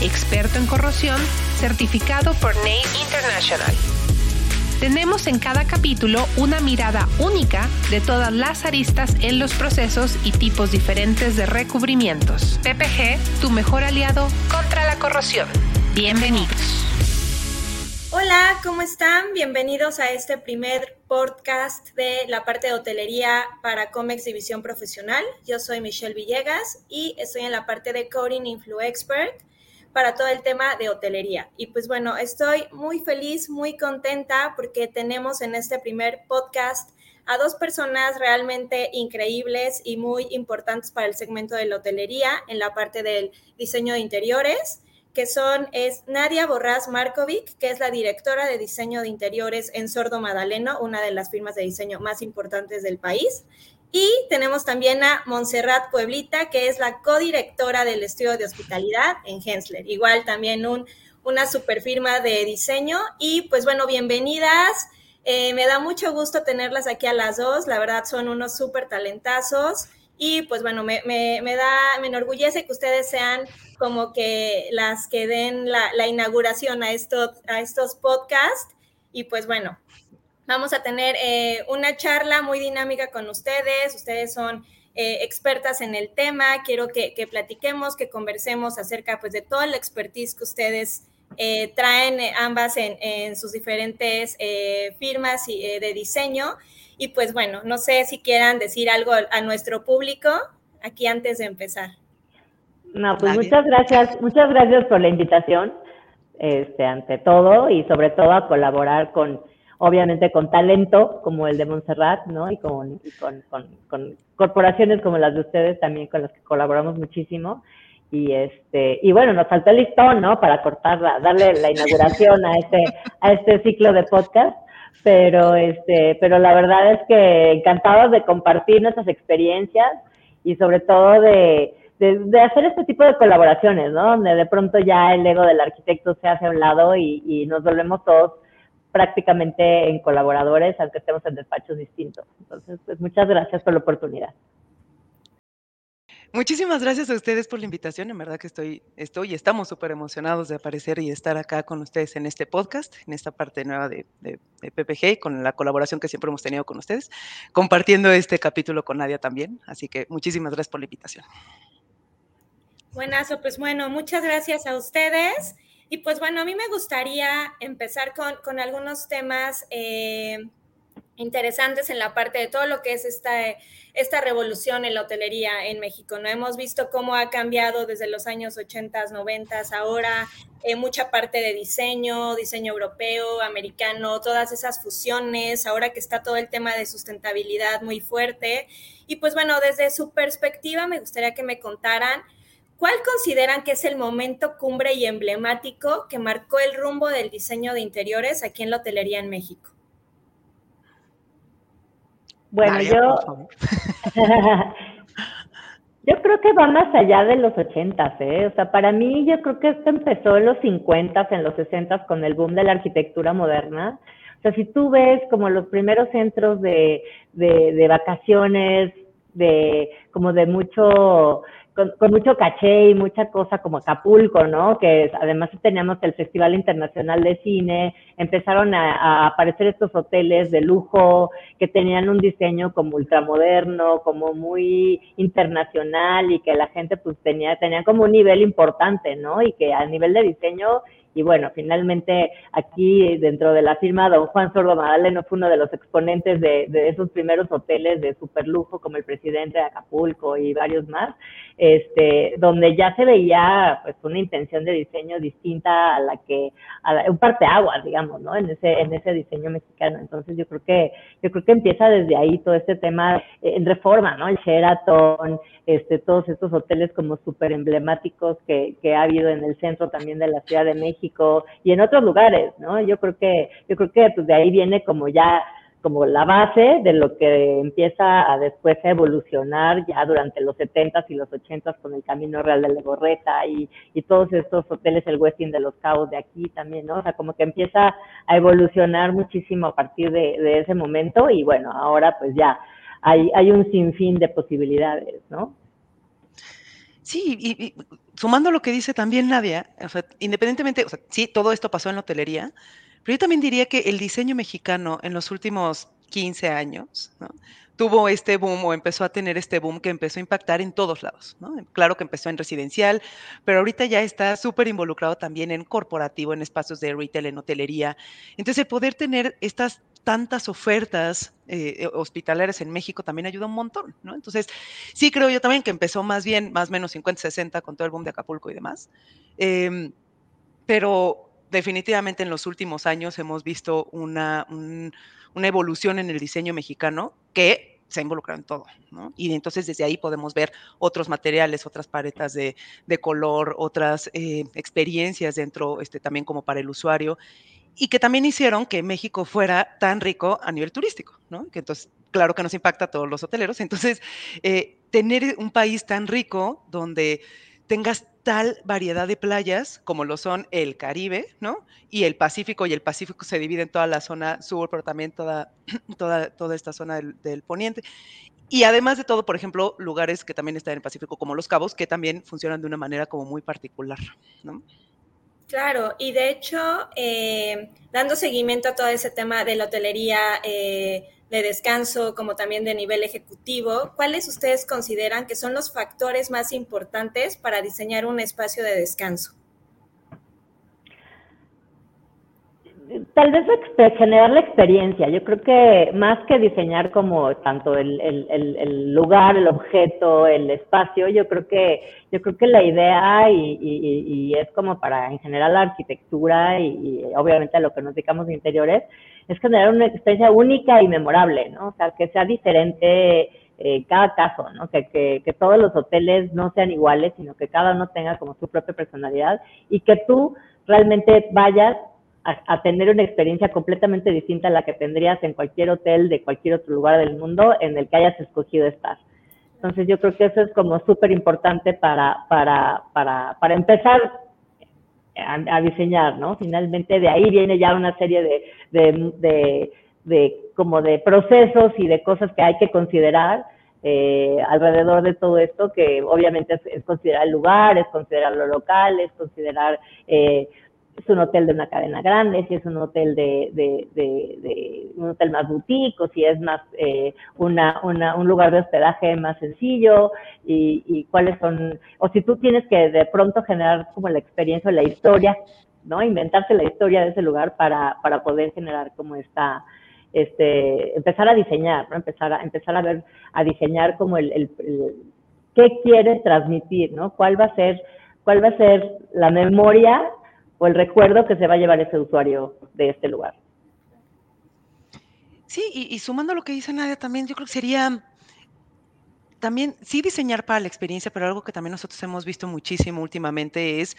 experto en corrosión, certificado por NACE International tenemos en cada capítulo una mirada única de todas las aristas en los procesos y tipos diferentes de recubrimientos. PPG, tu mejor aliado contra la corrosión. Bienvenidos. Hola, ¿cómo están? Bienvenidos a este primer podcast de la parte de hotelería para Comex División Profesional. Yo soy Michelle Villegas y estoy en la parte de Coding Influ Expert para todo el tema de hotelería. Y pues bueno, estoy muy feliz, muy contenta porque tenemos en este primer podcast a dos personas realmente increíbles y muy importantes para el segmento de la hotelería en la parte del diseño de interiores, que son es Nadia Borrás Markovic, que es la directora de diseño de interiores en Sordo Madaleno, una de las firmas de diseño más importantes del país, y tenemos también a Montserrat Pueblita, que es la codirectora del estudio de hospitalidad en Hensler. Igual también un, una super firma de diseño. Y pues bueno, bienvenidas. Eh, me da mucho gusto tenerlas aquí a las dos. La verdad son unos súper talentazos. Y pues bueno, me, da, me enorgullece que ustedes sean como que las que den la, la inauguración a estos, a estos podcasts. Y pues bueno, Vamos a tener eh, una charla muy dinámica con ustedes. Ustedes son eh, expertas en el tema. Quiero que, platiquemos, que conversemos acerca pues, de toda la expertise que ustedes eh, traen ambas en, sus diferentes firmas de diseño. Y pues bueno, no sé si quieran decir algo a nuestro público aquí antes de empezar. No, pues muchas gracias, muchas gracias por la invitación, este, ante todo, y sobre todo a colaborar con obviamente con talento como el de Montserrat, ¿no? Y con, con, corporaciones como las de ustedes también con las que colaboramos muchísimo. Y este, y bueno, nos faltó el listón, ¿no? Para cortarla, darle la inauguración a este, a este ciclo de podcast. Pero este, pero la verdad es que encantados de compartir nuestras experiencias y sobre todo de, de, hacer este tipo de colaboraciones, ¿no? Donde de pronto ya el ego del arquitecto se hace a un lado y, y nos volvemos todos prácticamente en colaboradores, aunque estemos en despachos distintos. Entonces, pues muchas gracias por la oportunidad. Muchísimas gracias a ustedes por la invitación. En verdad que estoy, estoy y estamos súper emocionados de aparecer y estar acá con ustedes en este podcast, en esta parte nueva de, de, de, PPG, con la colaboración que siempre hemos tenido con ustedes, compartiendo este capítulo con Nadia también. Así que muchísimas gracias por la invitación. Buenazo, pues bueno, muchas gracias a ustedes. Y pues bueno, a mí me gustaría empezar con, algunos temas eh, interesantes en la parte de todo lo que es esta, esta revolución en la hotelería en México. ¿no? Hemos visto cómo ha cambiado desde los años 80, 90, ahora eh, mucha parte de diseño, diseño europeo, americano, todas esas fusiones, ahora que está todo el tema de sustentabilidad muy fuerte. Y pues bueno, desde su perspectiva me gustaría que me contaran ¿Cuál consideran que es el momento cumbre y emblemático que marcó el rumbo del diseño de interiores aquí en la hotelería en México? Bueno, yo, yo creo que va más allá de los ochentas, ¿eh? O sea, para mí yo creo que esto empezó en los cincuentas, en los sesentas con el boom de la arquitectura moderna. O sea, si tú ves como los primeros centros de, de, de vacaciones, de como de mucho con, mucho caché y mucha cosa como Acapulco, ¿no? Que además teníamos el Festival Internacional de Cine, empezaron a, aparecer estos hoteles de lujo que tenían un diseño como ultramoderno, como muy internacional y que la gente pues tenía, tenía como un nivel importante, ¿no? Y que a nivel de diseño y bueno, finalmente aquí dentro de la firma, don Juan Sordo Madaleno fue uno de los exponentes de, esos primeros hoteles de superlujo, como el presidente de Acapulco y varios más, este, donde ya se veía pues una intención de diseño distinta a la que, a la, un parteaguas, digamos, ¿no? En ese, en ese diseño mexicano. Entonces yo creo que, yo creo que empieza desde ahí todo este tema eh, en reforma, ¿no? El Sheraton, este, todos estos hoteles como súper emblemáticos que, que ha habido en el centro también de la Ciudad de México y en otros lugares, ¿no? Yo creo que, yo creo que pues de ahí viene como ya como la base de lo que empieza a después a evolucionar ya durante los 70s y los 80s con el Camino Real de Legorreta y, y todos estos hoteles, el Westin de los Cabos de aquí también, ¿no? O sea, como que empieza a evolucionar muchísimo a partir de, de ese momento y bueno, ahora pues ya hay, hay un sinfín de posibilidades, ¿no? Sí, y, sumando lo que dice también Nadia, o sea, independientemente, o sea, sí, todo esto pasó en la hotelería, pero yo también diría que el diseño mexicano en los últimos 15 años, tuvo este boom o empezó a tener este boom que empezó a impactar en todos lados. Claro que empezó en residencial, pero ahorita ya está súper involucrado también en corporativo, en espacios de retail, en hotelería. Entonces, el poder tener estas tantas ofertas eh, hospitalarias en México también ayuda un montón, ¿no? Entonces, sí creo yo también que empezó más bien, más o menos 50, 60 con todo el boom de Acapulco y demás. Eh, pero definitivamente en los últimos años hemos visto una, un, una evolución en el diseño mexicano que se ha involucrado en todo, ¿no? Y entonces desde ahí podemos ver otros materiales, otras paletas de, de color, otras eh, experiencias dentro, este, también como para el usuario y que también hicieron que México fuera tan rico a nivel turístico, ¿no? Que entonces, claro que nos impacta a todos los hoteleros. Entonces, eh, tener un país tan rico donde tengas tal variedad de playas como lo son el Caribe, ¿no? Y el Pacífico, y el Pacífico se divide en toda la zona sur, pero también toda, toda, toda esta zona del, del poniente. Y además de todo, por ejemplo, lugares que también están en el Pacífico, como Los Cabos, que también funcionan de una manera como muy particular, ¿no? Claro, y de hecho, eh, dando seguimiento a todo ese tema de la hotelería eh, de descanso, como también de nivel ejecutivo, ¿cuáles ustedes consideran que son los factores más importantes para diseñar un espacio de descanso? Tal vez generar la experiencia. Yo creo que más que diseñar como tanto el, el, el, lugar, el objeto, el espacio, yo creo que yo creo que la idea y, y, y es como para en general la arquitectura y, obviamente a lo que nos dedicamos de interiores es generar una experiencia única y memorable, ¿no? O sea, que sea diferente eh, cada caso, ¿no? Que, que, que todos los hoteles no sean iguales, sino que cada uno tenga como su propia personalidad y que tú realmente vayas a, tener una experiencia completamente distinta a la que tendrías en cualquier hotel de cualquier otro lugar del mundo en el que hayas escogido estar. Entonces yo creo que eso es como súper importante para, para, para, para empezar a, diseñar, ¿no? Finalmente de ahí viene ya una serie de, de, de, de, como de procesos y de cosas que hay que considerar eh, alrededor de todo esto, que obviamente es, es, considerar el lugar, es considerar lo local, es considerar eh, es un hotel de una cadena grande, si es un hotel de, de, de, de un hotel más boutique o si es más eh, una, una, un lugar de hospedaje más sencillo y, y, cuáles son, o si tú tienes que de pronto generar como la experiencia o la historia, ¿no? Inventarse la historia de ese lugar para, para poder generar como esta, este, empezar a diseñar, ¿no? Empezar a, empezar a ver, a diseñar como el, el, el qué quieres transmitir, ¿no? ¿Cuál va a ser, cuál va a ser la memoria o el recuerdo que se va a llevar ese usuario de este lugar. Sí, y, y sumando lo que dice Nadia también, yo creo que sería también sí diseñar para la experiencia, pero algo que también nosotros hemos visto muchísimo últimamente es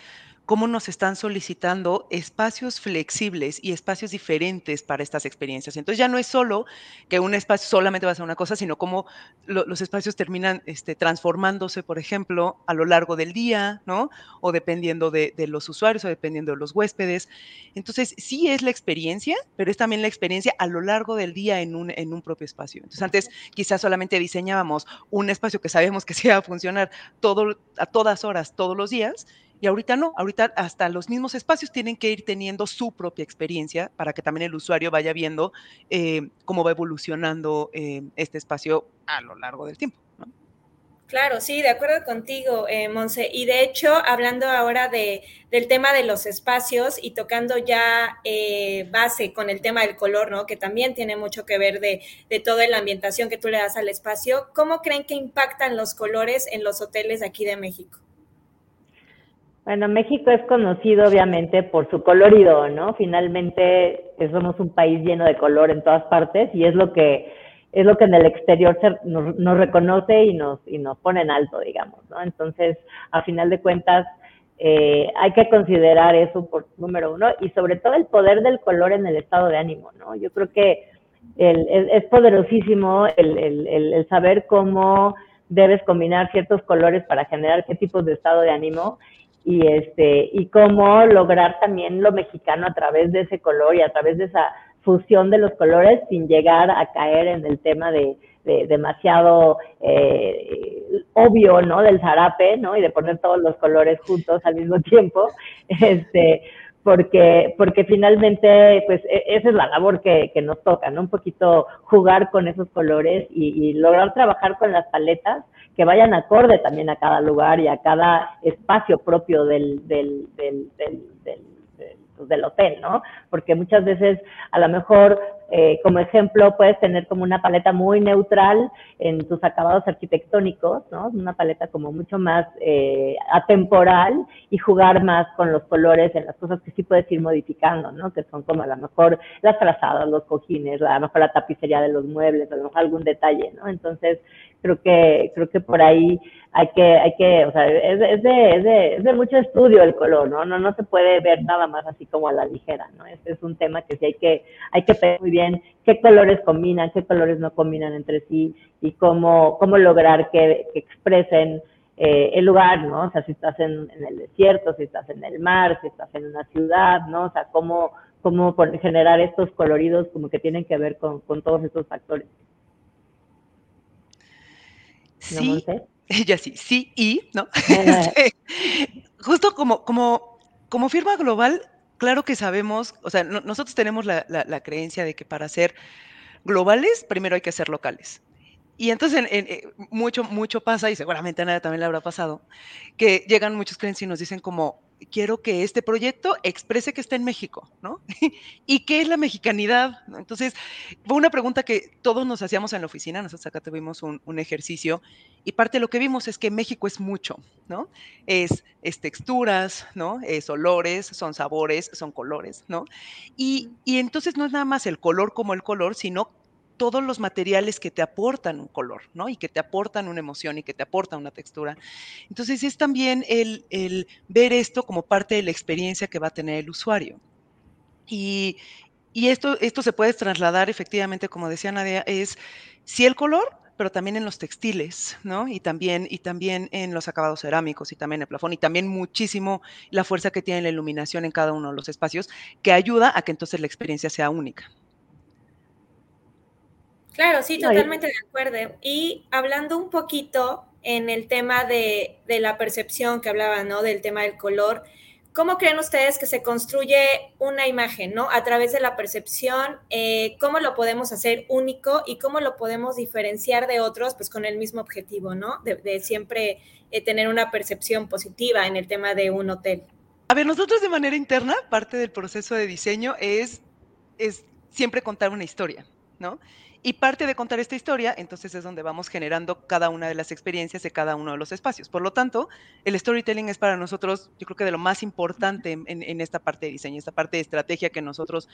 cómo nos están solicitando espacios flexibles y espacios diferentes para estas experiencias. Entonces ya no es solo que un espacio solamente va a ser una cosa, sino cómo lo, los espacios terminan este, transformándose, por ejemplo, a lo largo del día, ¿no? O dependiendo de, de, los usuarios o dependiendo de los huéspedes. Entonces sí es la experiencia, pero es también la experiencia a lo largo del día en un, en un propio espacio. Entonces antes quizás solamente diseñábamos un espacio que sabemos que se iba a funcionar todo, a todas horas, todos los días, y ahorita no, ahorita hasta los mismos espacios tienen que ir teniendo su propia experiencia para que también el usuario vaya viendo eh, cómo va evolucionando eh, este espacio a lo largo del tiempo. Claro, sí, de acuerdo contigo, eh, Monse. Y de hecho, hablando ahora de, del tema de los espacios y tocando ya eh, base con el tema del color, ¿no? Que también tiene mucho que ver de, de toda la ambientación que tú le das al espacio. ¿Cómo creen que impactan los colores en los hoteles de aquí de México? Bueno, México es conocido obviamente por su colorido, ¿no? Finalmente somos un país lleno de color en todas partes y es lo que es lo que en el exterior nos, reconoce y nos, y nos pone en alto, digamos, ¿no? Entonces, a final de cuentas, eh, hay que considerar eso por número uno y sobre todo el poder del color en el estado de ánimo, ¿no? Yo creo que el, es poderosísimo el, el, el, saber cómo debes combinar ciertos colores para generar qué tipos de estado de ánimo y este y cómo lograr también lo mexicano a través de ese color y a través de esa fusión de los colores sin llegar a caer en el tema de, demasiado eh, obvio, ¿no? Del zarape, ¿no? Y de poner todos los colores juntos al mismo tiempo, este, porque, porque finalmente, pues, e, esa es la labor que, que nos toca, ¿no? Un poquito jugar con esos colores y, y lograr trabajar con las paletas que vayan acorde también a cada lugar y a cada espacio propio del, del, del, del pues, del hotel, ¿no? Porque muchas veces a lo mejor eh, como ejemplo puedes tener como una paleta muy neutral en tus acabados arquitectónicos, ¿no? Una paleta como mucho más eh, atemporal y jugar más con los colores en las cosas que sí puedes ir modificando, ¿no? Que son como a lo mejor las trazadas, los cojines, a lo mejor la tapicería de los muebles, a lo mejor algún detalle, ¿no? Entonces creo que creo que por ahí hay que, hay que, o sea, es, es, de, es, de, es de mucho estudio el color, ¿no? ¿no? No se puede ver nada más así como a la ligera, ¿no? Este es un tema que sí hay que, hay que ver muy bien qué colores combinan, qué colores no combinan entre sí y cómo, cómo lograr que, que expresen eh, el lugar, ¿no? O sea, si estás en, en, el desierto, si estás en el mar, si estás en una ciudad, ¿no? O sea, cómo, cómo generar estos coloridos como que tienen que ver con, con todos estos factores. Sí, ella sí, sí y, ¿no? Este, justo como, como, como firma global, claro que sabemos, o sea, nosotros tenemos la, la, creencia de que para ser globales, primero hay que ser locales. Y entonces eh, mucho, mucho pasa, y seguramente a nadie también le habrá pasado, que llegan muchos clientes y nos dicen como, quiero que este proyecto exprese que está en México, ¿no? ¿Y qué es la mexicanidad? Entonces, fue una pregunta que todos nos hacíamos en la oficina, nosotros acá tuvimos un, ejercicio y parte de lo que vimos es que México es mucho, ¿no? Es, es texturas, ¿no? Es olores, son sabores, son colores, ¿no? Y, y entonces no es nada más el color como el color, sino todos los materiales que te aportan un color, ¿no? Y que te aportan una emoción y que te aportan una textura. Entonces es también el, el ver esto como parte de la experiencia que va a tener el usuario. Y, y esto, esto se puede trasladar efectivamente, como decía Nadia, es si el color, pero también en los textiles, ¿no? Y también, y también en los acabados cerámicos y también en el plafón y también muchísimo la fuerza que tiene la iluminación en cada uno de los espacios, que ayuda a que entonces la experiencia sea única. Claro, sí, totalmente de acuerdo. Y hablando un poquito en el tema de, la percepción que hablaba, ¿no? Del tema del color, ¿cómo creen ustedes que se construye una imagen, ¿no? A través de la percepción, eh, ¿cómo lo podemos hacer único y cómo lo podemos diferenciar de otros, pues con el mismo objetivo, ¿no? De, siempre eh, tener una percepción positiva en el tema de un hotel. A ver, nosotros de manera interna, parte del proceso de diseño es, es siempre contar una historia, ¿no? Y parte de contar esta historia, entonces es donde vamos generando cada una de las experiencias de cada uno de los espacios. Por lo tanto, el storytelling es para nosotros, yo creo que de lo más importante en, esta parte de diseño, esta parte de estrategia que nosotros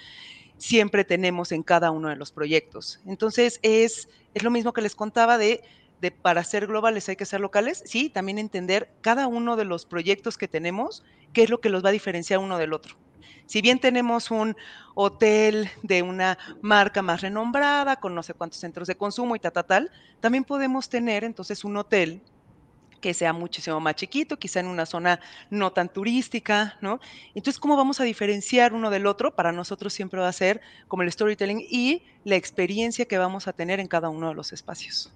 siempre tenemos en cada uno de los proyectos. Entonces, es, es lo mismo que les contaba de de para ser globales hay que ser locales, sí, también entender cada uno de los proyectos que tenemos, qué es lo que los va a diferenciar uno del otro. Si bien tenemos un hotel de una marca más renombrada, con no sé cuántos centros de consumo y tal, tal, tal, también podemos tener entonces un hotel que sea muchísimo más chiquito, quizá en una zona no tan turística, ¿no? Entonces, ¿cómo vamos a diferenciar uno del otro? Para nosotros siempre va a ser como el storytelling y la experiencia que vamos a tener en cada uno de los espacios.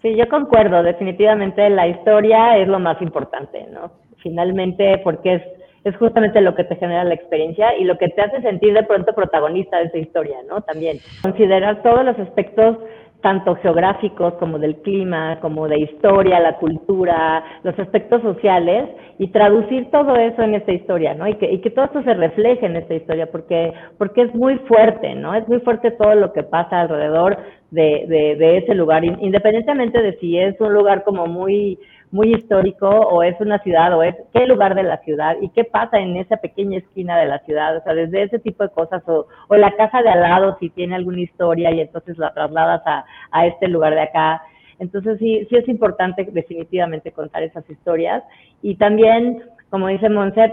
Sí, yo concuerdo, definitivamente la historia es lo más importante, ¿no? Finalmente, porque es es justamente lo que te genera la experiencia y lo que te hace sentir de pronto protagonista de esa historia, ¿no? También considerar todos los aspectos tanto geográficos como del clima, como de historia, la cultura, los aspectos sociales y traducir todo eso en esta historia, ¿no? Y que, y que todo eso se refleje en esta historia porque, porque es muy fuerte, ¿no? Es muy fuerte todo lo que pasa alrededor de, de, de ese lugar, independientemente de si es un lugar como muy, muy histórico o es una ciudad o es qué lugar de la ciudad y qué pasa en esa pequeña esquina de la ciudad, o sea, desde ese tipo de cosas o, o la casa de al lado si tiene alguna historia y entonces la trasladas a, a este lugar de acá. Entonces sí, sí es importante definitivamente contar esas historias y también, como dice Monset,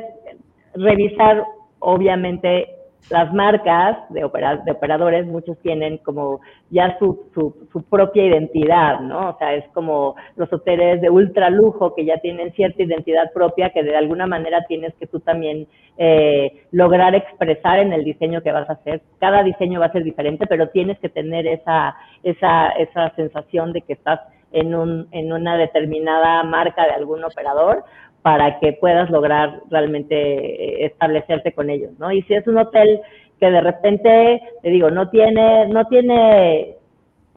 revisar obviamente las marcas de, de operadores, muchos tienen como ya su, su, propia identidad, ¿no? O sea, es como los hoteles de ultra lujo que ya tienen cierta identidad propia que de alguna manera tienes que tú también eh, lograr expresar en el diseño que vas a hacer. Cada diseño va a ser diferente, pero tienes que tener esa, esa, esa sensación de que estás en, un, en una determinada marca de algún operador para que puedas lograr realmente eh, establecerte con ellos, ¿no? Y si es un hotel que de repente, te digo, no tiene, no tiene,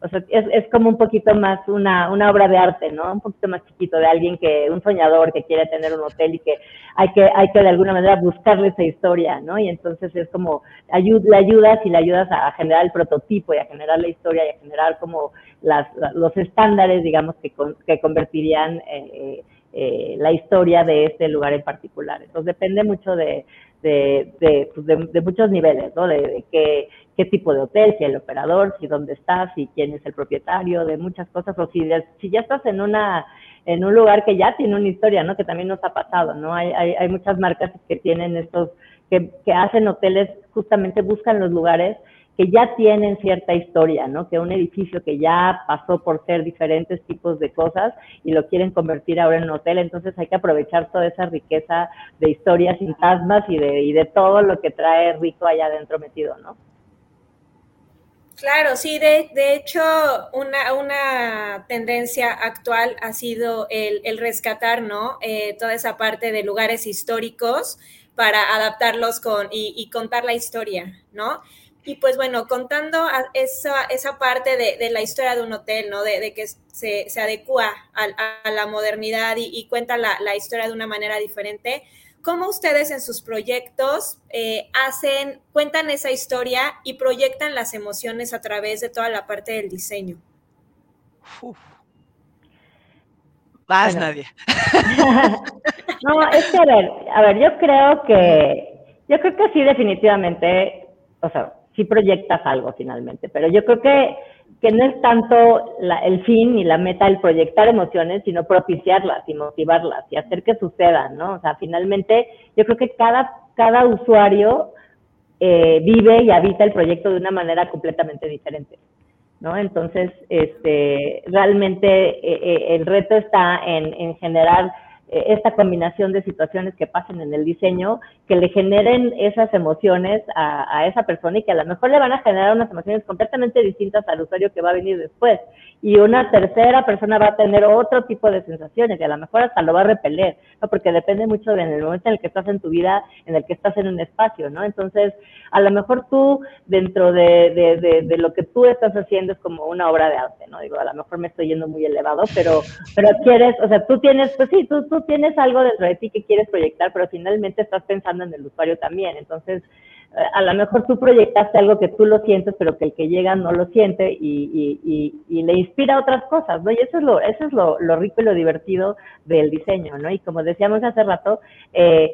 o sea, es, es como un poquito más una, una obra de arte, ¿no? Un poquito más chiquito de alguien que, un soñador que quiere tener un hotel y que hay que, hay que de alguna manera buscarle esa historia, ¿no? Y entonces es como, ayud, le ayudas y le ayudas a generar el prototipo y a generar la historia y a generar como las, los estándares, digamos, que, que convertirían eh, eh, la historia de este lugar en particular. Entonces depende mucho de, de, de, pues, de muchos niveles, ¿no? De, qué, qué, tipo de hotel, si el operador, si dónde estás, si quién es el propietario, de muchas cosas, o si, si ya estás en una en un lugar que ya tiene una historia, ¿no? Que también nos ha pasado, ¿no? Hay, hay, hay muchas marcas que tienen estos, que, que hacen hoteles, justamente buscan los lugares que ya tienen cierta historia, ¿no? Que un edificio que ya pasó por ser diferentes tipos de cosas y lo quieren convertir ahora en un hotel, entonces hay que aprovechar toda esa riqueza de historias fantasmas y de, y de todo lo que trae rico allá adentro metido, ¿no? Claro, sí, de, de hecho, una, una, tendencia actual ha sido el, el rescatar, ¿no? Eh, toda esa parte de lugares históricos para adaptarlos con, y, y contar la historia, ¿no? Y pues bueno, contando esa, esa parte de, de, la historia de un hotel, ¿no? De, de que se, se adecua a, a, la modernidad y, y cuenta la, la, historia de una manera diferente. ¿Cómo ustedes en sus proyectos eh, hacen, cuentan esa historia y proyectan las emociones a través de toda la parte del diseño? Uf. Vas, bueno. Nadia. no, es que a ver, a ver, yo creo que, yo creo que sí definitivamente, o sea, sí proyectas algo finalmente, pero yo creo que, que no es tanto la, el fin y la meta el proyectar emociones, sino propiciarlas y motivarlas y hacer que sucedan, ¿no? O sea, finalmente yo creo que cada, cada usuario eh, vive y habita el proyecto de una manera completamente diferente. ¿No? Entonces, este, realmente eh, eh, el reto está en, en generar esta combinación de situaciones que pasen en el diseño que le generen esas emociones a, esa persona y que a lo mejor le van a generar unas emociones completamente distintas al usuario que va a venir después. Y una tercera persona va a tener otro tipo de sensaciones y a lo mejor hasta lo va a repeler, ¿no? Porque depende mucho del de momento en el que estás en tu vida, en el que estás en un espacio, ¿no? Entonces, a lo mejor tú, dentro de, de, de, de lo que tú estás haciendo, es como una obra de arte, ¿no? Digo, a lo mejor me estoy yendo muy elevado, pero, pero quieres, o sea, tú tienes, pues sí, tú, tú tienes algo dentro de ti que quieres proyectar, pero finalmente estás pensando en el usuario también. Entonces, eh, a lo mejor tú proyectaste algo que tú lo sientes, pero que el que llega no lo siente y, y, y, y le inspira otras cosas, ¿no? Y eso es lo, eso es lo, rico y lo divertido del diseño, ¿no? Y como decíamos hace rato, eh,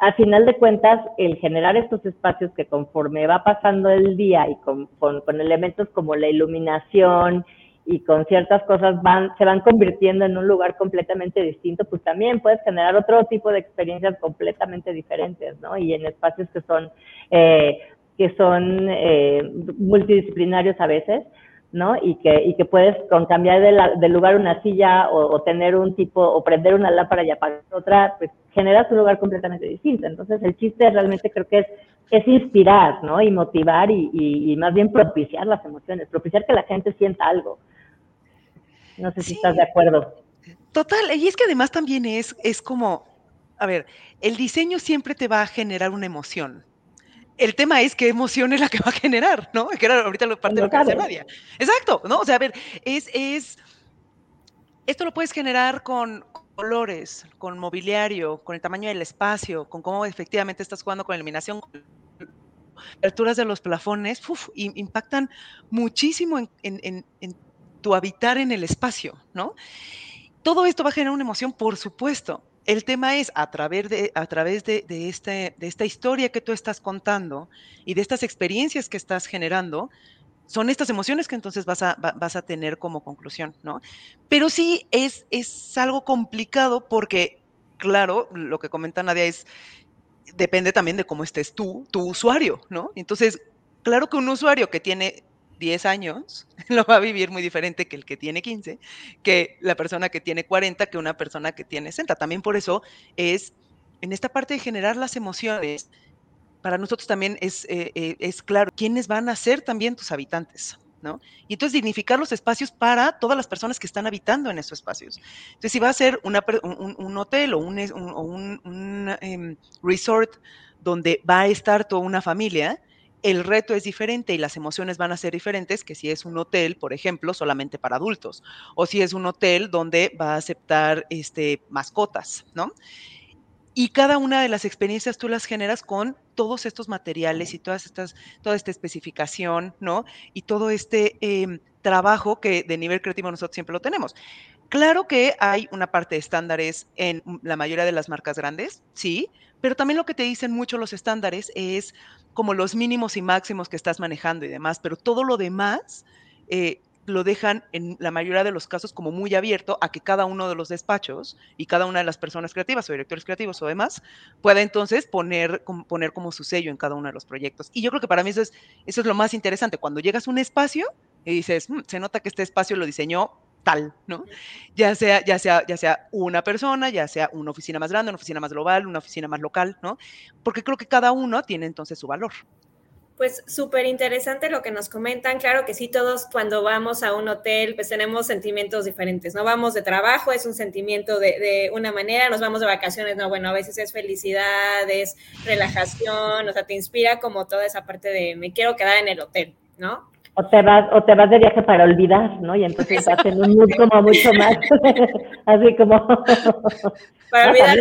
a final de cuentas, el generar estos espacios que conforme va pasando el día y con elementos como la iluminación y con ciertas cosas van, se van convirtiendo en un lugar completamente distinto, pues también puedes generar otro tipo de experiencias completamente diferentes, ¿no? Y en espacios que son, eh, que son eh, multidisciplinarios a veces, ¿no? Y que, y que puedes con cambiar de, la, de lugar una silla o, o, tener un tipo, o prender una lámpara y apagar otra, pues generas un lugar completamente distinto. Entonces el chiste realmente creo que es, es inspirar, ¿no? Y motivar y, y, y más bien propiciar las emociones, propiciar que la gente sienta algo. No sé si sí, estás de acuerdo. Total, y es que además también es, es como, a ver, el diseño siempre te va a generar una emoción. el tema es qué emoción es la que va a generar, ¿no? Que era ahorita lo parte de lo que hace Nadia. Exacto, ¿no? O sea, a ver, es, es, esto lo puedes generar con colores, con mobiliario, con el tamaño del espacio, con cómo efectivamente estás jugando con iluminación, alturas de los plafones, impactan muchísimo en, tu habitar en el espacio, ¿no? Todo esto va a generar una emoción, por supuesto. El tema es, a través, de, a través de, este, de esta historia que tú estás contando y de estas experiencias que estás generando, son estas emociones que entonces vas a, vas a tener como conclusión, ¿no? Pero sí es, es algo complicado porque, claro, lo que comenta Nadia es, depende también de cómo estés tú, tu usuario, ¿no? Entonces, claro que un usuario que tiene 10 años lo va a vivir muy diferente que el que tiene 15, que la persona que tiene 40, que una persona que tiene 60. También por eso es, en esta parte de generar las emociones, para nosotros también es, eh, eh, es claro quiénes van a ser también tus habitantes. ¿no? Y entonces dignificar los espacios para todas las personas que están habitando en esos espacios. Entonces, si va a ser un, hotel o un, un, em, resort donde va a estar toda una familia, el reto es diferente y las emociones van a ser diferentes que si es un hotel, por ejemplo, solamente para adultos, o si es un hotel donde va a aceptar este, mascotas, ¿no? Y cada una de las experiencias tú las generas con todos estos materiales y todas estas, toda esta especificación, ¿no? Y todo este em, trabajo que de nivel creativo nosotros siempre lo tenemos. Claro que hay una parte de estándares en la mayoría de las marcas grandes, sí, pero también lo que te dicen mucho los estándares es como los mínimos y máximos que estás manejando y demás, pero todo lo demás eh, lo dejan en la mayoría de los casos como muy abierto a que cada uno de los despachos y cada una de las personas creativas o directores creativos o demás pueda entonces poner, poner como su sello en cada uno de los proyectos. Y yo creo que para mí eso es, eso es lo más interesante. Cuando llegas a un espacio y dices, mm, se nota que este espacio lo diseñó tal, ¿no? Ya sea, ya sea, ya sea una persona, ya sea una oficina más grande, una oficina más global, una oficina más local, ¿no? Porque creo que cada uno tiene entonces su valor. Pues súper interesante lo que nos comentan. Claro que sí, todos cuando vamos a un hotel, pues tenemos sentimientos diferentes, ¿no? Vamos de trabajo, es un sentimiento de, de, una manera, nos vamos de vacaciones, no, bueno, a veces es felicidad, es relajación, o sea, te inspira como toda esa parte de me quiero quedar en el hotel, ¿no? O te vas, o te vas de viaje para olvidar, ¿no? Y entonces estás en un mood como mucho más, así como... Para olvidar.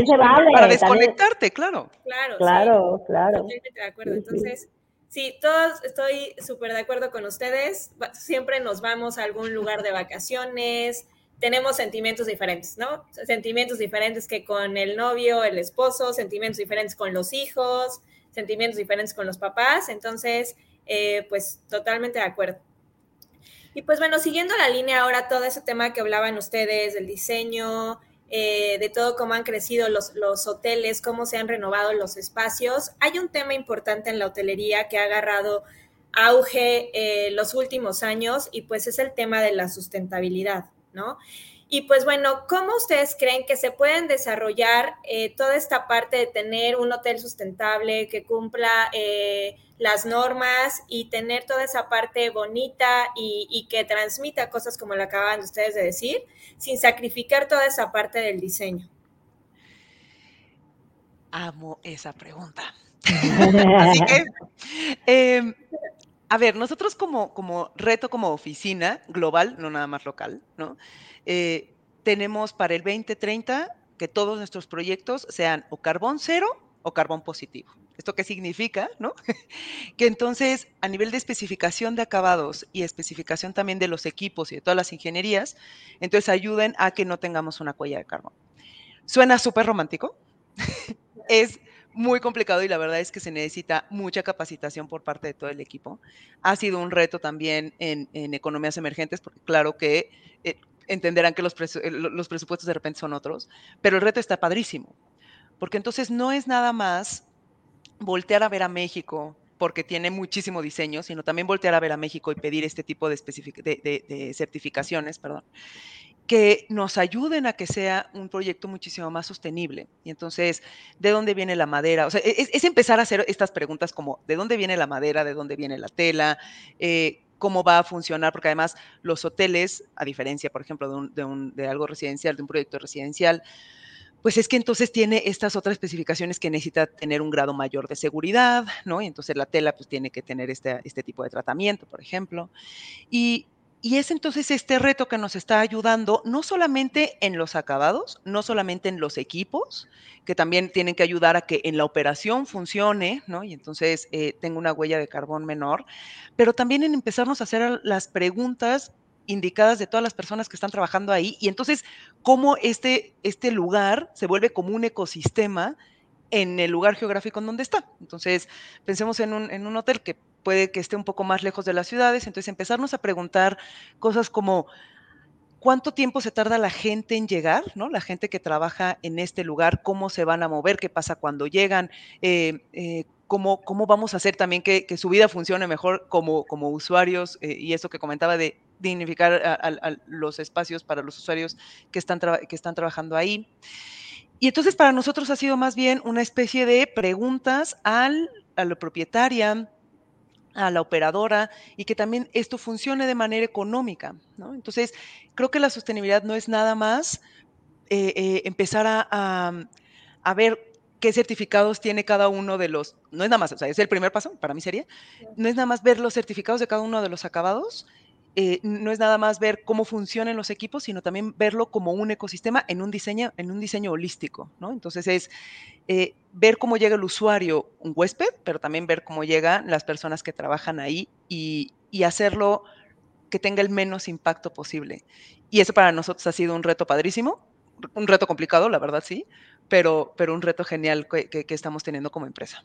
para desconectarte, claro. Claro, claro, sí, claro. Totalmente de acuerdo. Entonces, sí, todos estoy súper de acuerdo con ustedes. Siempre nos vamos a algún lugar de vacaciones, tenemos sentimientos diferentes, ¿no? Sentimientos diferentes que con el novio, el esposo, sentimientos diferentes con los hijos, sentimientos diferentes con los papás. Entonces, eh, pues totalmente de acuerdo. Y pues bueno, siguiendo la línea ahora, todo ese tema que hablaban ustedes del diseño, eh, de todo cómo han crecido los, los, hoteles, cómo se han renovado los espacios, hay un tema importante en la hotelería que ha agarrado auge eh, los últimos años y pues es el tema de la sustentabilidad, ¿no? Y pues bueno, ¿cómo ustedes creen que se pueden desarrollar eh, toda esta parte de tener un hotel sustentable que cumpla las normas y tener toda esa parte bonita y, que transmita cosas como lo acaban ustedes de decir, sin sacrificar toda esa parte del diseño? Amo esa pregunta. Así que, em, a ver, nosotros como, como reto, como oficina global, no nada más local, ¿no? Eh, tenemos para el 2030 que todos nuestros proyectos sean o carbón cero o carbón positivo. ¿Esto qué significa? ¿no? que entonces, a nivel de especificación de acabados y especificación también de los equipos y de todas las ingenierías, entonces ayuden a que no tengamos una cuella de carbón. Suena súper romántico. es muy complicado y la verdad es que se necesita mucha capacitación por parte de todo el equipo. Ha sido un reto también en, economías emergentes, porque claro que eh, entenderán que los, eh, los presupuestos de repente son otros, pero el reto está padrísimo, porque entonces no es nada más voltear a ver a México porque tiene muchísimo diseño, sino también voltear a ver a México y pedir este tipo de, de, de certificaciones, perdón, que nos ayuden a que sea un proyecto muchísimo más sostenible. Y entonces, ¿de dónde viene la madera? O sea, es, empezar a hacer estas preguntas como, ¿de dónde viene la madera? ¿De dónde viene la tela? Eh, ¿Cómo va a funcionar? Porque además los hoteles, a diferencia, por ejemplo, de, de, algo residencial, de un proyecto residencial, pues es que entonces tiene estas otras especificaciones que necesita tener un grado mayor de seguridad, ¿no? Y entonces la tela pues tiene que tener este, este tipo de tratamiento, por ejemplo. Y, y es entonces este reto que nos está ayudando, no solamente en los acabados, no solamente en los equipos, que también tienen que ayudar a que en la operación funcione, ¿no? Y entonces eh, tenga una huella de carbón menor, pero también en empezarnos a hacer las preguntas indicadas de todas las personas que están trabajando ahí. Y entonces cómo este, este lugar se vuelve como un ecosistema en el lugar geográfico en donde está. Entonces, pensemos en un, en un hotel que puede que esté un poco más lejos de las ciudades, entonces empezarnos a preguntar cosas como cuánto tiempo se tarda la gente en llegar, ¿no? La gente que trabaja en este lugar, cómo se van a mover, qué pasa cuando llegan, eh, eh, cómo, cómo, vamos a hacer también que, su vida funcione mejor como, como usuarios eh, y eso que comentaba de dignificar a, los espacios para los usuarios que están, que están trabajando ahí. Y entonces para nosotros ha sido más bien una especie de preguntas al, a la propietaria, a la operadora y que también esto funcione de manera económica. ¿no? Entonces, creo que la sostenibilidad no es nada más eh, eh, empezar a, a, ver qué certificados tiene cada uno de los, no es nada más, o sea, es el primer paso, para mí sería, no es nada más ver los certificados de cada uno de los acabados, eh, no es nada más ver cómo funcionan los equipos, sino también verlo como un ecosistema en un diseño, en un diseño holístico, ¿no? Entonces es eh, ver cómo llega el usuario, un huésped, pero también ver cómo llegan las personas que trabajan ahí y, hacerlo que tenga el menos impacto posible. Y eso para nosotros ha sido un reto padrísimo, un reto complicado, la verdad sí, pero, pero un reto genial que estamos teniendo como empresa.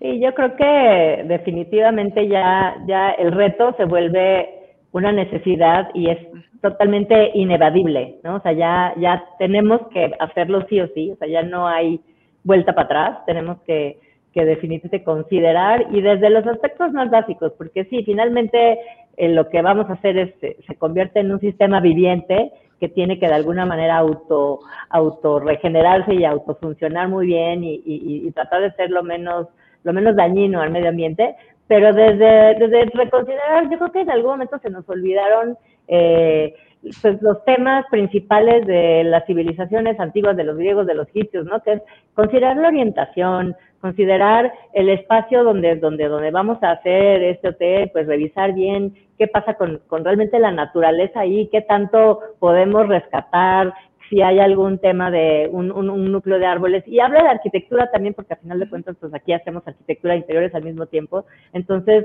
Sí, yo creo que definitivamente ya, ya el reto se vuelve una necesidad y es totalmente inevadible, ¿no? O sea, ya, ya tenemos que hacerlo sí o sí, o sea, ya no hay vuelta para atrás, tenemos que, que definitivamente considerar y desde los aspectos más básicos, porque sí, finalmente eh, lo que vamos a hacer es, se convierte en un sistema viviente que tiene que de alguna manera auto, auto regenerarse y autofuncionar muy bien y, y, y tratar de ser lo menos lo menos dañino al medio ambiente, pero desde, desde reconsiderar, yo creo que en algún momento se nos olvidaron eh, pues, los temas principales de las civilizaciones antiguas, de los griegos, de los egipcios, ¿no? Que es considerar la orientación, considerar el espacio donde, donde, donde vamos a hacer este hotel, pues revisar bien qué pasa con, con realmente la naturaleza ahí, qué tanto podemos rescatar, si hay algún tema de un, un, núcleo de árboles. Y habla de arquitectura también, porque al final de cuentas, pues aquí hacemos arquitectura de interiores al mismo tiempo. Entonces,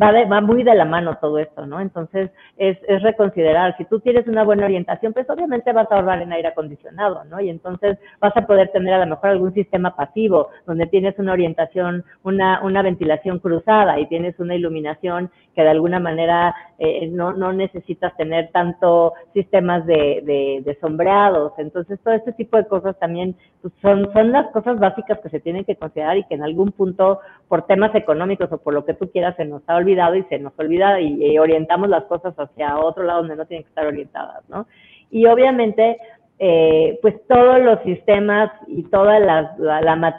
va, va muy de la mano todo esto, ¿no? Entonces, es, es reconsiderar. Si tú tienes una buena orientación, pues obviamente vas a ahorrar en aire acondicionado, ¿no? Y entonces vas a poder tener a lo mejor algún sistema pasivo, donde tienes una orientación, una, una ventilación cruzada y tienes una iluminación que de alguna manera eh, no, no necesitas tener tanto sistemas de, de, de sombreado entonces, todo este tipo de cosas también pues, son, son las cosas básicas que se tienen que considerar y que en algún punto, por temas económicos o por lo que tú quieras, se nos ha olvidado y se nos olvida y, orientamos las cosas hacia otro lado donde no tienen que estar orientadas, ¿no? Y obviamente, eh, pues todos los sistemas y todos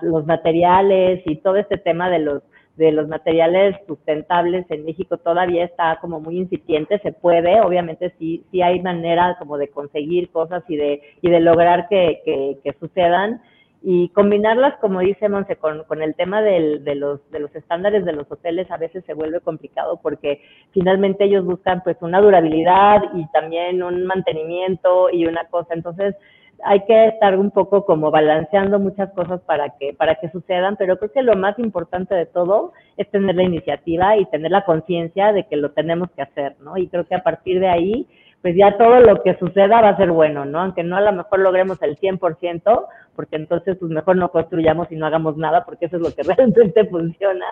los materiales y todo este tema de los de los materiales sustentables en México todavía está como muy incipiente, se puede, obviamente sí, sí hay manera como de conseguir cosas y de, y de lograr que, que, sucedan y combinarlas, como dice Monse, con, con el tema del, de, los, de los estándares de los hoteles a veces se vuelve complicado porque finalmente ellos buscan pues una durabilidad y también un mantenimiento y una cosa, entonces hay que estar un poco como balanceando muchas cosas para que, para que sucedan, pero creo que lo más importante de todo es tener la iniciativa y tener la conciencia de que lo tenemos que hacer, ¿no? Y creo que a partir de ahí, pues ya todo lo que suceda va a ser bueno, ¿no? Aunque no a lo mejor logremos el 100%, porque entonces pues mejor no construyamos y no hagamos nada, porque eso es lo que realmente funciona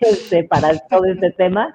este, para todo este tema,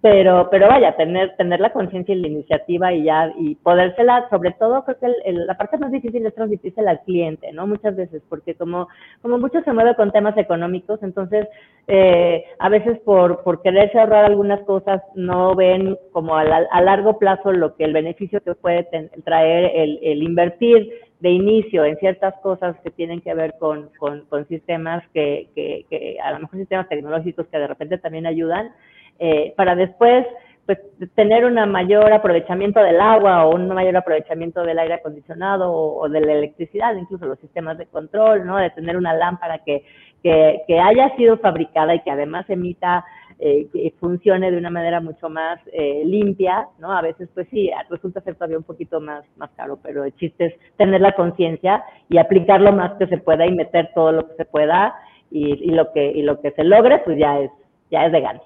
pero, pero vaya, tener, tener la conciencia y la iniciativa y ya, y podérsela, sobre todo creo que la parte más difícil es transmitírsela al cliente, ¿no? Muchas veces, porque como, como mucho se mueve con temas económicos, entonces eh, a veces por, por quererse ahorrar algunas cosas no ven como a, a largo plazo lo que el beneficio que puede traer el, el invertir de inicio en ciertas cosas que tienen que ver con, con, sistemas que, que, a lo mejor sistemas tecnológicos que de repente también ayudan, eh, para después pues tener un mayor aprovechamiento del agua o un mayor aprovechamiento del aire acondicionado o, de la electricidad, incluso los sistemas de control, ¿no? De tener una lámpara que, que haya sido fabricada y que además emita eh, funcione de una manera mucho más eh, limpia, ¿no? A veces, pues sí, resulta ser todavía un poquito más, más caro, pero el chiste es tener la conciencia y aplicar lo más que se pueda y meter todo lo que se pueda y, y, lo que y lo que se logre, pues ya es ya es de gane.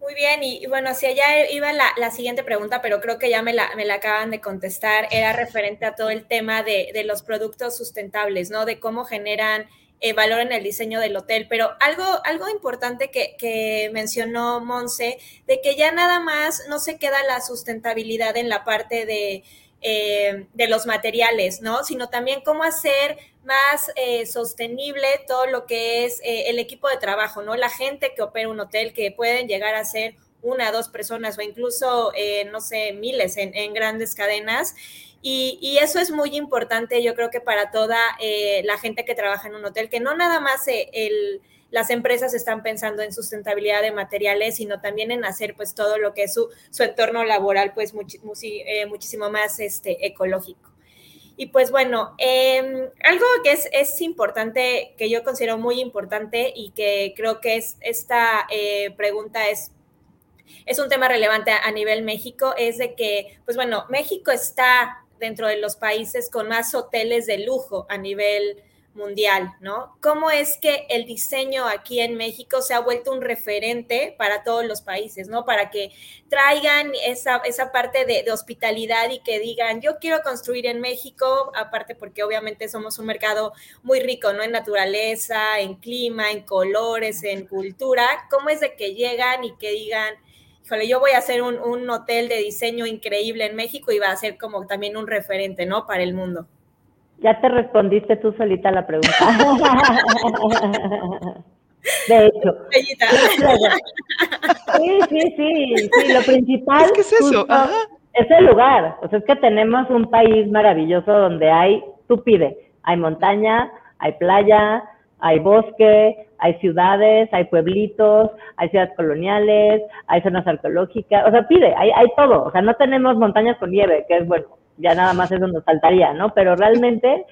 Muy bien, y, bueno, hacia allá iba la, la, siguiente pregunta, pero creo que ya me la, me la, acaban de contestar, era referente a todo el tema de, de los productos sustentables, ¿no? De cómo generan eh, valor en el diseño del hotel. Pero algo, algo importante que, mencionó Monse, de que ya nada más no se queda la sustentabilidad en la parte de, eh, de los materiales, ¿no? Sino también cómo hacer más eh, sostenible todo lo que es el equipo de trabajo, ¿no? La gente que opera un hotel, que pueden llegar a ser una, dos personas o incluso, no sé, miles en, en grandes cadenas. Y, eso es muy importante, yo creo que para toda eh, la gente que trabaja en un hotel, que no nada más eh, el, las empresas están pensando en sustentabilidad de materiales, sino también en hacer pues todo lo que es su, su entorno laboral pues eh, muchísimo más este, ecológico. Y pues bueno, em, algo que es, es, importante, que yo considero muy importante y que creo que es esta pregunta es es un tema relevante a, nivel México, es de que, pues bueno, México está dentro de los países con más hoteles de lujo a nivel mundial, ¿no? ¿Cómo es que el diseño aquí en México se ha vuelto un referente para todos los países, ¿no? Para que traigan esa, esa parte de, hospitalidad y que digan, yo quiero construir en México, aparte porque obviamente somos un mercado muy rico, ¿no? En naturaleza, en clima, en colores, en cultura. ¿Cómo es de que llegan y que digan, yo voy a hacer un, un, hotel de diseño increíble en México y va a ser como también un referente, ¿no? Para el mundo. Ya te respondiste tú solita la pregunta. de hecho. Sí, sí, sí, sí, lo principal ¿Qué es eso? es el lugar. O sea, es que tenemos un país maravilloso donde hay, tú pide, hay montaña, hay playa, hay bosque, hay ciudades, hay pueblitos, hay ciudades coloniales, hay zonas arqueológicas, o sea, pide, hay, hay todo, o sea, no tenemos montañas con nieve, que es bueno, ya nada más eso nos faltaría, ¿no? Pero realmente,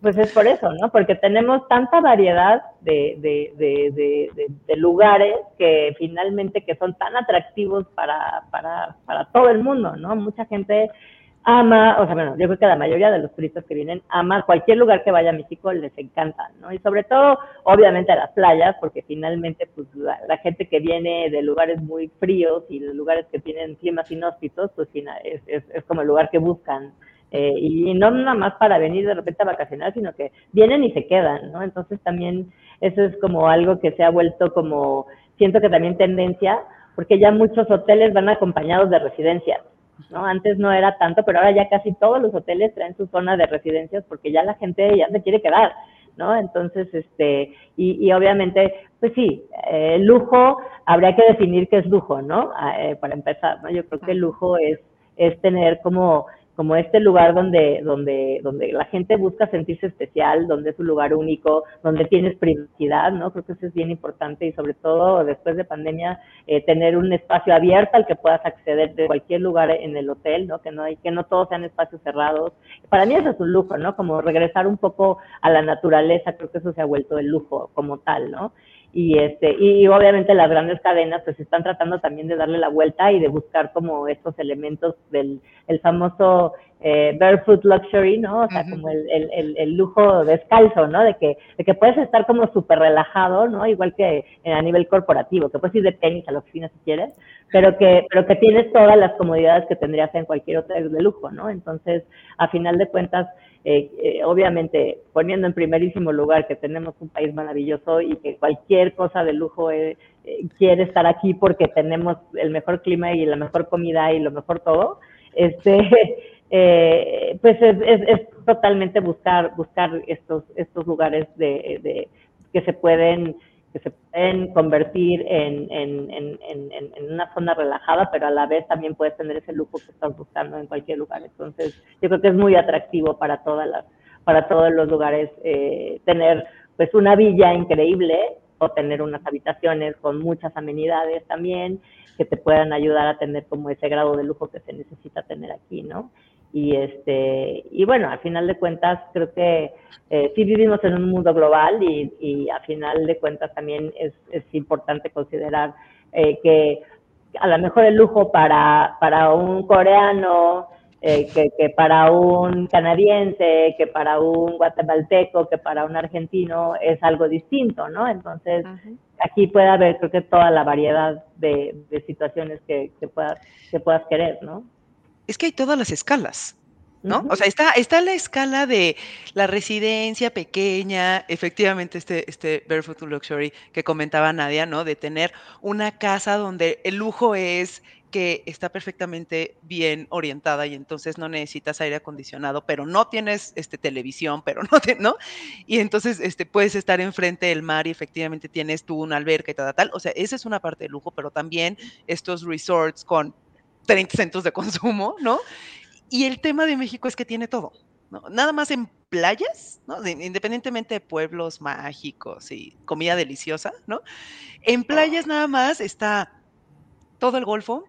pues es por eso, ¿no? Porque tenemos tanta variedad de, de, lugares que finalmente que son tan atractivos para, para, para todo el mundo, ¿no? Mucha gente ama, o sea, bueno, yo creo que la mayoría de los turistas que vienen ama cualquier lugar que vaya a México les encanta, ¿no? Y sobre todo, obviamente, a las playas, porque finalmente, pues, la, gente que viene de lugares muy fríos y de lugares que tienen climas inhóspitos, pues, es, es, es como el lugar que buscan. Eh, y no nada más para venir de repente a vacacionar, sino que vienen y se quedan, ¿no? Entonces también eso es como algo que se ha vuelto como, siento que también tendencia, porque ya muchos hoteles van acompañados de residencias. ¿No? Antes no era tanto, pero ahora ya casi todos los hoteles traen su zona de residencias porque ya la gente ya se quiere quedar, ¿no? Entonces, este, y, y obviamente, pues sí, eh, lujo, habría que definir qué es lujo, ¿no? Ah, eh, para empezar, ¿no? Yo creo que el lujo es, es tener como como este lugar donde, donde, donde la gente busca sentirse especial, donde es un lugar único, donde tienes privacidad, ¿no? Creo que eso es bien importante y sobre todo después de pandemia, eh, tener un espacio abierto al que puedas acceder de cualquier lugar en el hotel, ¿no? Que no hay, que no todos sean espacios cerrados. Para mí eso es un lujo, ¿no? Como regresar un poco a la naturaleza, creo que eso se ha vuelto el lujo como tal, ¿no? Y este y obviamente las grandes cadenas pues están tratando también de darle la vuelta y de buscar como estos elementos del el famoso eh, barefoot luxury, ¿no? O sea, como el, el, el, lujo descalzo, ¿no? De que, de que puedes estar como súper relajado, ¿no? Igual que a nivel corporativo, que puedes ir de tenis a la oficina si quieres, pero que, pero que tienes todas las comodidades que tendrías en cualquier hotel de lujo, ¿no? Entonces, a final de cuentas, eh, eh, obviamente poniendo en primerísimo lugar que tenemos un país maravilloso y que cualquier cosa de lujo eh, quiere estar aquí porque tenemos el mejor clima y la mejor comida y lo mejor todo, este, pues es, es, totalmente buscar buscar estos estos lugares de, de que se pueden que se pueden convertir en, en, en, en, una zona relajada, pero a la vez también puedes tener ese lujo que estás buscando en cualquier lugar. Entonces, yo creo que es muy atractivo para todas las, para todos los lugares eh, tener pues una villa increíble o tener unas habitaciones con muchas amenidades también que te puedan ayudar a tener como ese grado de lujo que se necesita tener aquí, ¿no? Y este, y bueno, al final de cuentas creo que eh, sí vivimos en un mundo global y, y a final de cuentas también es, es importante considerar eh, que a lo mejor el lujo para, para un coreano, eh, que, que, para un canadiense, que para un guatemalteco, que para un argentino es algo distinto, ¿no? Entonces, aquí puede haber, creo que toda la variedad de, de situaciones que, que, puedas, que puedas querer, ¿no? Es que hay todas las escalas. ¿no? O sea, está, está la escala de la residencia pequeña, efectivamente este, este Barefoot Luxury que comentaba Nadia, ¿no? De tener una casa donde el lujo es que está perfectamente bien orientada y entonces no necesitas aire acondicionado, pero no tienes este, televisión, pero no, te, ¿no? Y entonces este, puedes estar enfrente del mar y efectivamente tienes tú una alberca y tal, tal. O sea, esa es una parte de lujo, pero también estos resorts con 30 centros de consumo, ¿no? Y el tema de México es que tiene todo. ¿no? Nada más en playas, ¿no? independientemente de pueblos mágicos y comida deliciosa, ¿no? En playas nada más está todo el Golfo,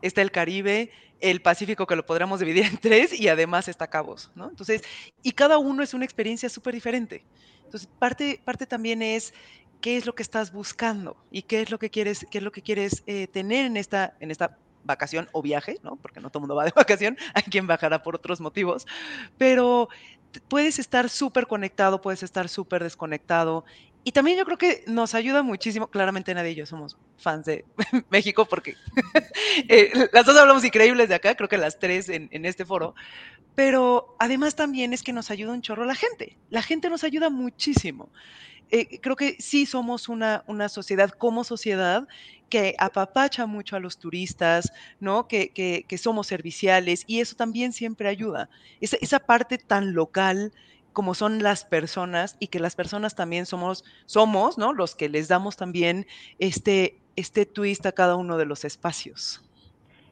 está el Caribe, el Pacífico que lo podríamos dividir en tres y además está Cabos, ¿no? Entonces, y cada uno es una experiencia súper diferente. Entonces, parte, parte también es qué es lo que estás buscando y qué es lo que quieres, qué es lo que quieres eh, tener en esta, en esta vacación o viaje, ¿no? Porque no todo el mundo va de vacación, hay quien bajará por otros motivos, pero puedes estar súper conectado, puedes estar súper desconectado. Y también yo creo que nos ayuda muchísimo, claramente nadie y yo somos fans de México porque eh, las dos hablamos increíbles de acá, creo que las tres en, en este foro, pero además también es que nos ayuda un chorro la gente. La gente nos ayuda muchísimo. Eh, creo que sí somos una, una sociedad como sociedad que apapacha mucho a los turistas, ¿no? Que, que, que somos serviciales y eso también siempre ayuda. Esa, esa, parte tan local como son las personas y que las personas también somos, somos, ¿no? Los que les damos también este, este twist a cada uno de los espacios.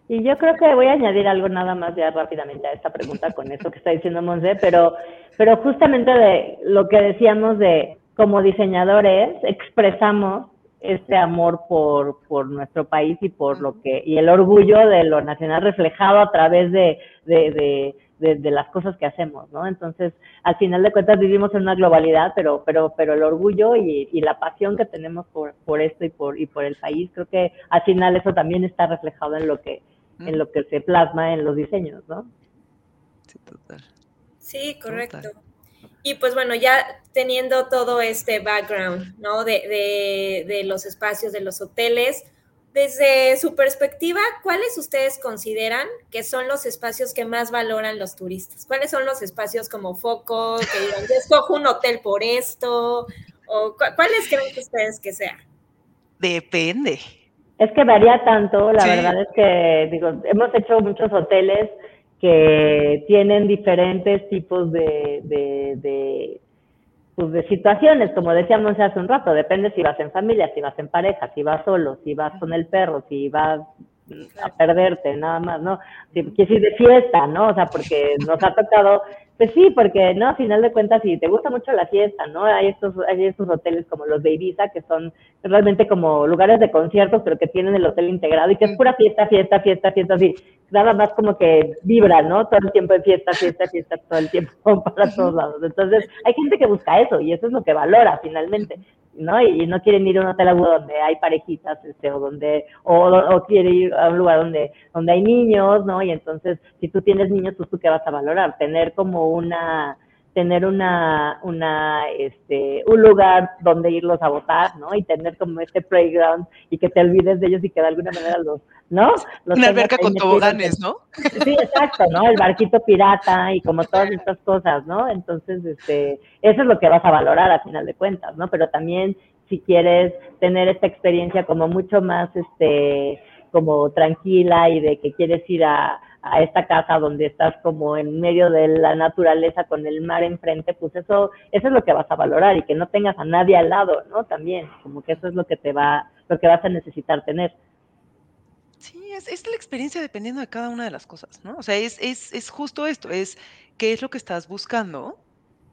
Y yo creo que voy a añadir algo nada más ya rápidamente a esta pregunta con esto que está diciendo Monse, pero, pero justamente de lo que decíamos de como diseñadores expresamos este amor por, por nuestro país y por lo que, y el orgullo de lo nacional reflejado a través de, de, de, de, las cosas que hacemos, ¿no? Entonces, al final de cuentas vivimos en una globalidad, pero, pero, pero el orgullo y, y la pasión que tenemos por, por esto y por, y por el país, creo que al final eso también está reflejado en lo que, en lo que se plasma en los diseños, ¿no? Sí, total. Sí, correcto. Total. Y pues bueno, ya teniendo todo este background, ¿no? De, de, de, los espacios de los hoteles, desde su perspectiva, ¿cuáles ustedes consideran que son los espacios que más valoran los turistas? ¿Cuáles son los espacios como foco, que digan, yo escojo un hotel por esto? ¿O cuáles creen que ustedes que sea? Depende. Es que varía tanto, la sí. verdad es que, digo, hemos hecho muchos hoteles que tienen diferentes tipos de, de, de, pues de, situaciones, como decíamos hace un rato, depende si vas en familia, si vas en pareja, si vas solo, si vas con el perro, si vas a perderte, nada más, ¿no? Si quieres ir de fiesta, ¿no? O sea, porque nos ha tocado pues sí, porque no, a final de cuentas, si te gusta mucho la fiesta, ¿no? Hay estos, hay estos hoteles como los de Ibiza, que son realmente como lugares de conciertos, pero que tienen el hotel integrado y que es pura fiesta, fiesta, fiesta, fiesta, así. Nada más como que vibra, ¿no? Todo el tiempo de fiesta, fiesta, fiesta, todo el tiempo para todos lados. Entonces, hay gente que busca eso y eso es lo que valora finalmente. ¿No? Y, no quieren ir a un hotel donde hay parejitas, este, o donde, o, o quiere ir a un lugar donde, donde hay niños, ¿no? Y entonces, si tú tienes niños, pues tú qué vas a valorar, tener como una, tener una, una, este, un lugar donde irlos a votar, ¿no? Y tener como este playground y que te olvides de ellos y que de alguna manera los, ¿no? Los una alberca con toboganes, ¿no? Sí, exacto, ¿no? El barquito pirata y como todas estas cosas, ¿no? Entonces, este, eso es lo que vas a valorar a final de cuentas, ¿no? Pero también si quieres tener esta experiencia como mucho más, este, como tranquila y de que quieres ir a, a esta casa donde estás como en medio de la naturaleza con el mar enfrente, pues eso, eso es lo que vas a valorar y que no tengas a nadie al lado, ¿no? También, como que eso es lo que te va, lo que vas a necesitar tener. Sí, es, es la experiencia dependiendo de cada una de las cosas, ¿no? O sea, es, es, es justo esto, es qué es lo que estás buscando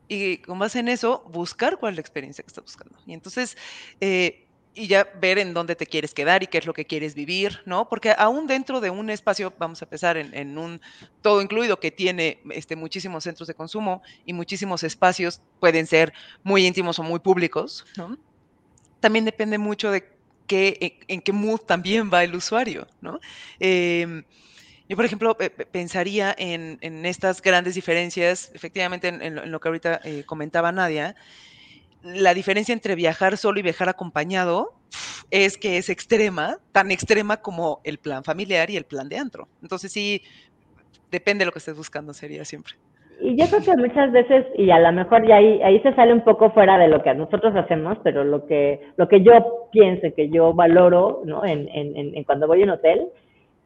Y con base en eso, buscar cuál es la experiencia que estás buscando. Y entonces, eh, y ya ver en dónde te quieres quedar y qué es lo que quieres vivir, ¿no? Porque aún dentro de un espacio, vamos a empezar en, un todo incluido que tiene este, muchísimos centros de consumo y muchísimos espacios, pueden ser muy íntimos o muy públicos, ¿no? También depende mucho de qué, en, qué mood también va el usuario, ¿no? Em, yo, por ejemplo, pensaría en, estas grandes diferencias, efectivamente, en, lo, que ahorita eh, comentaba Nadia, la diferencia entre viajar solo y viajar acompañado es que es extrema, tan extrema como el plan familiar y el plan de antro. Entonces sí, depende de lo que estés buscando, sería siempre. Y yo creo que muchas veces, y a lo mejor ya ahí, ahí se sale un poco fuera de lo que nosotros hacemos, pero lo que, lo que yo pienso, que yo valoro, ¿no? En, en, en cuando voy a un hotel,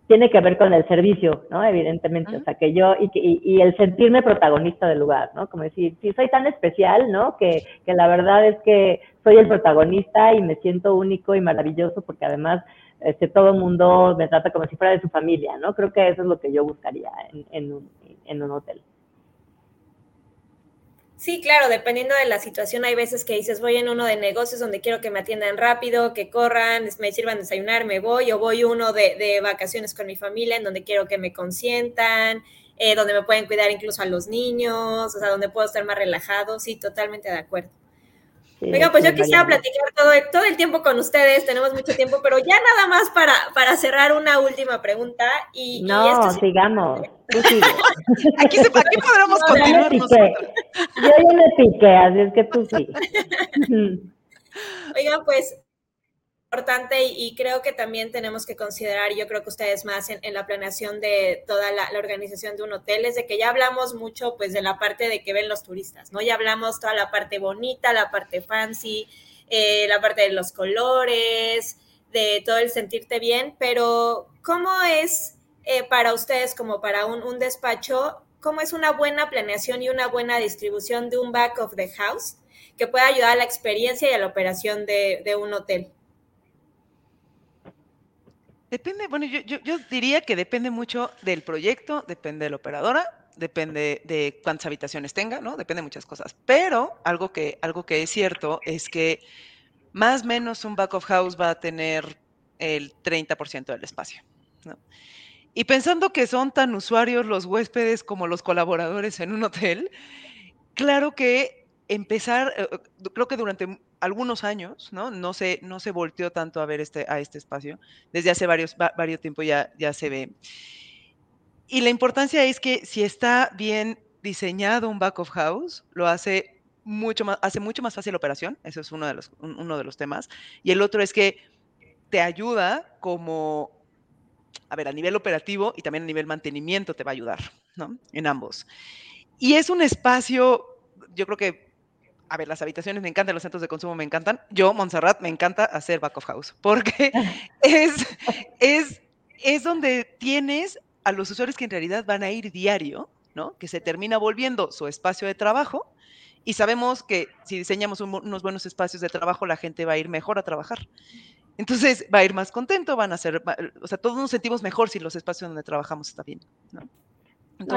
tiene que ver con el servicio, ¿no? Evidentemente, o sea, que yo, y, y, el sentirme protagonista del lugar, ¿no? Como decir, si soy tan especial, ¿no? Que, que la verdad es que soy el protagonista y me siento único y maravilloso porque además este, todo el mundo me trata como si fuera de su familia, ¿no? Creo que eso es lo que yo buscaría en, en, un, en un hotel. Sí, claro, dependiendo de la situación, hay veces que dices, voy en uno de negocios donde quiero que me atiendan rápido, que corran, me sirvan desayunar, me voy, o voy uno de, de vacaciones con mi familia en donde quiero que me consientan, eh, donde me pueden cuidar incluso a los niños, o sea, donde puedo estar más relajado, sí, totalmente de acuerdo. Venga, pues yo quisiera platicar todo, todo el tiempo con ustedes, tenemos mucho tiempo, pero ya nada más para, para cerrar una última pregunta. Y, no, sigamos. aquí, se, aquí podremos continuar. Yo, ya me piqué, así es que tú sí. Oigan, pues importante y, creo que también tenemos que considerar, yo creo que ustedes más en, la planeación de toda la, organización de un hotel, es de que ya hablamos mucho pues de la parte de que ven los turistas, ¿no? Ya hablamos toda la parte bonita, la parte fancy, eh, la parte de los colores, de todo el sentirte bien, pero ¿cómo es eh, para ustedes como para un, despacho, cómo es una buena planeación y una buena distribución de un back of the house que pueda ayudar a la experiencia y a la operación de un hotel? Depende, bueno, yo, yo, diría que depende mucho del proyecto, depende de la operadora, depende de cuántas habitaciones tenga, ¿no? Depende de muchas cosas. Pero algo que, algo que es cierto es que más o menos un back of house va a tener el 30% del espacio. Y pensando que son tan usuarios los huéspedes como los colaboradores en un hotel, claro que empezar, eh, creo que durante algunos años, ¿no? No se, no se volteó tanto a ver este, a este espacio. Desde hace varios, varios tiempos ya, ya se ve. Y la importancia es que si está bien diseñado un back of house, lo hace mucho más, hace mucho más fácil la operación. Eso es uno de los, uno de los temas. Y el otro es que te ayuda como, a ver, a nivel operativo y también a nivel mantenimiento te va a ayudar, ¿no? En ambos. Y es un espacio, yo creo que a ver, las habitaciones me encantan, los centros de consumo me encantan. Yo, Montserrat, me encanta hacer back of house, porque es, es, es donde tienes a los usuarios que en realidad van a ir diario, ¿no? Que se termina volviendo su espacio de trabajo y sabemos que si diseñamos unos buenos espacios de trabajo, la gente va a ir mejor a trabajar. Entonces va a ir más contento, van a ser, o sea, todos nos sentimos mejor si los espacios donde trabajamos están bien, ¿no?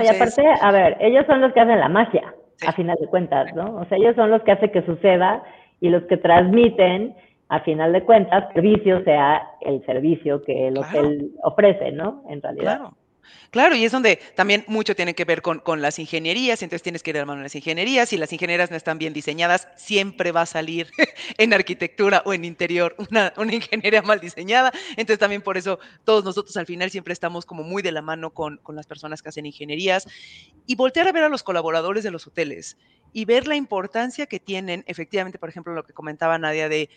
y aparte, a ver, ellos son los que hacen la magia a final de cuentas, ¿no? O sea, ellos son los que hacen que suceda y los que transmiten, a final de cuentas, servicio sea el servicio que el hotel ofrece, ¿no? En realidad. Claro. Claro, y es donde también mucho tiene que ver con, las ingenierías, entonces tienes que ir a mano en las ingenierías, si las ingenierías no están bien diseñadas, siempre va a salir en arquitectura o en interior una, ingeniería mal diseñada, entonces también por eso todos nosotros al final siempre estamos como muy de la mano con, con las personas que hacen ingenierías y voltear a ver a los colaboradores de los hoteles y ver la importancia que tienen, efectivamente, por ejemplo, lo que comentaba Nadia de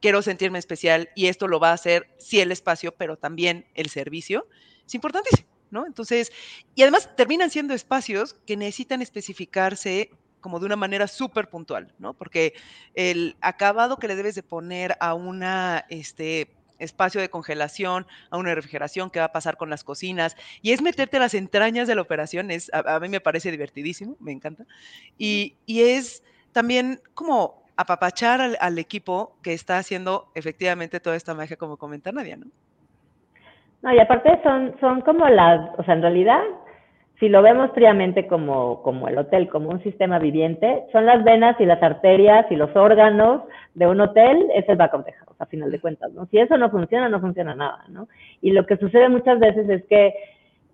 quiero sentirme especial y esto lo va a hacer sí el espacio, pero también el servicio, es importantísimo. Entonces, y además terminan siendo espacios que necesitan especificarse como de una manera súper puntual, ¿no? Porque el acabado que le debes de poner a una, este, espacio de congelación, a una refrigeración, qué va a pasar con las cocinas, y es meterte las entrañas de la operación, es, a, mí me parece divertidísimo, me encanta, y, es también como apapachar al, al, equipo que está haciendo efectivamente toda esta magia, como comenta Nadia, ¿no? No, y aparte son, son como las, o sea, en realidad si lo vemos fríamente como, como el hotel, como un sistema viviente, son las venas y las arterias y los órganos de un hotel, es el back of the house, a final de cuentas, ¿no? Si eso no funciona, no funciona nada, ¿no? Y lo que sucede muchas veces es que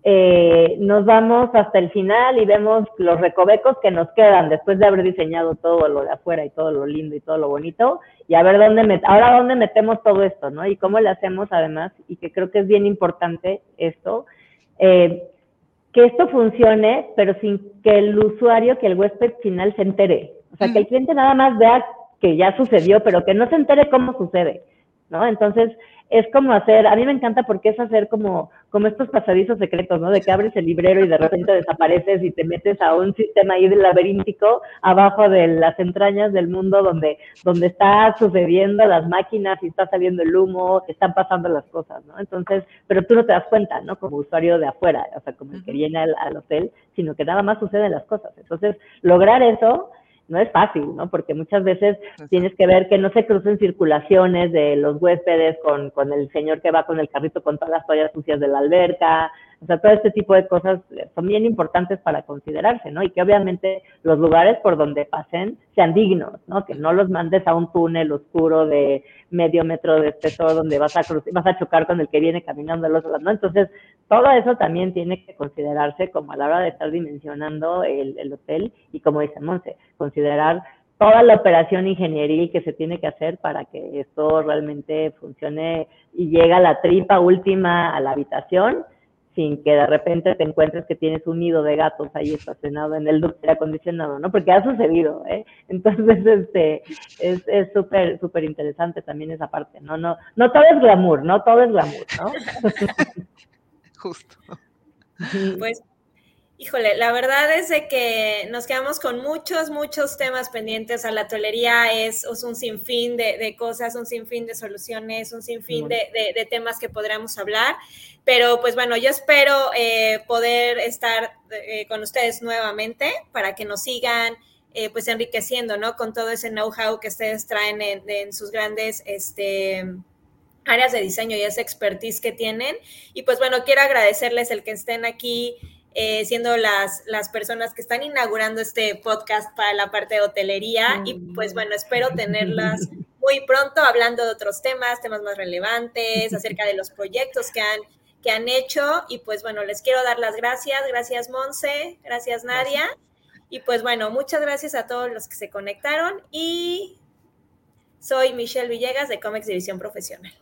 eh, nos vamos hasta el final y vemos los recovecos que nos quedan después de haber diseñado todo lo de afuera y todo lo lindo y todo lo bonito y a ver dónde met ahora dónde metemos todo esto, ¿no? Y cómo le hacemos además y que creo que es bien importante esto, eh, que esto funcione pero sin que el usuario, que el huésped final se entere, o sea, que el cliente nada más vea que ya sucedió, pero que no se entere cómo sucede, ¿no? Entonces, es como hacer, a mí me encanta porque es hacer como, como estos pasadizos secretos, ¿no? De que abres el librero y de repente desapareces y te metes a un sistema ahí del laberíntico abajo de las entrañas del mundo donde, donde está sucediendo las máquinas y está saliendo el humo, están pasando las cosas, ¿no? Entonces, pero tú no te das cuenta, ¿no? Como usuario de afuera, o sea, como el que viene al, al hotel, sino que nada más suceden las cosas. Entonces, lograr eso no es fácil, ¿no? Porque muchas veces tienes que ver que no se crucen circulaciones de los huéspedes con, con el señor que va con el carrito con todas las toallas sucias de la alberca, o sea, todo este tipo de cosas son bien importantes para considerarse, ¿no? Y que obviamente los lugares por donde pasen sean dignos, ¿no? Que no los mandes a un túnel oscuro de medio metro de espesor donde vas a vas a chocar con el que viene caminando al otro lado, ¿no? Entonces, todo eso también tiene que considerarse como a la hora de estar dimensionando el, el hotel y como dice Monse, considerar toda la operación ingenieril que se tiene que hacer para que esto realmente funcione y llegue a la tripa última a la habitación sin que de repente te encuentres que tienes un nido de gatos ahí estacionado en el ducto acondicionado, ¿no? Porque ha sucedido, ¿eh? Entonces, este, es súper, súper interesante también esa parte, ¿no? No, no todo es glamour, no todo es glamour, ¿no? Justo. Pues Híjole, la verdad es de que nos quedamos con muchos, muchos temas pendientes. A la tolería es, un sinfín de, cosas, un sinfín de soluciones, un sinfín de, de, temas que podríamos hablar. Pero pues bueno, yo espero eh, poder estar eh, con ustedes nuevamente para que nos sigan eh, pues enriqueciendo, ¿no? Con todo ese know-how que ustedes traen en, en sus grandes, este áreas de diseño y esa expertise que tienen. Y pues bueno, quiero agradecerles el que estén aquí eh, siendo las, las personas que están inaugurando este podcast para la parte de hotelería. Y pues bueno, espero tenerlas muy pronto hablando de otros temas, temas más relevantes, acerca de los proyectos que han, que han hecho. Y pues bueno, les quiero dar las gracias, gracias Monse, gracias Nadia. Y pues bueno, muchas gracias a todos los que se conectaron. Y soy Michelle Villegas de Comex División Profesional.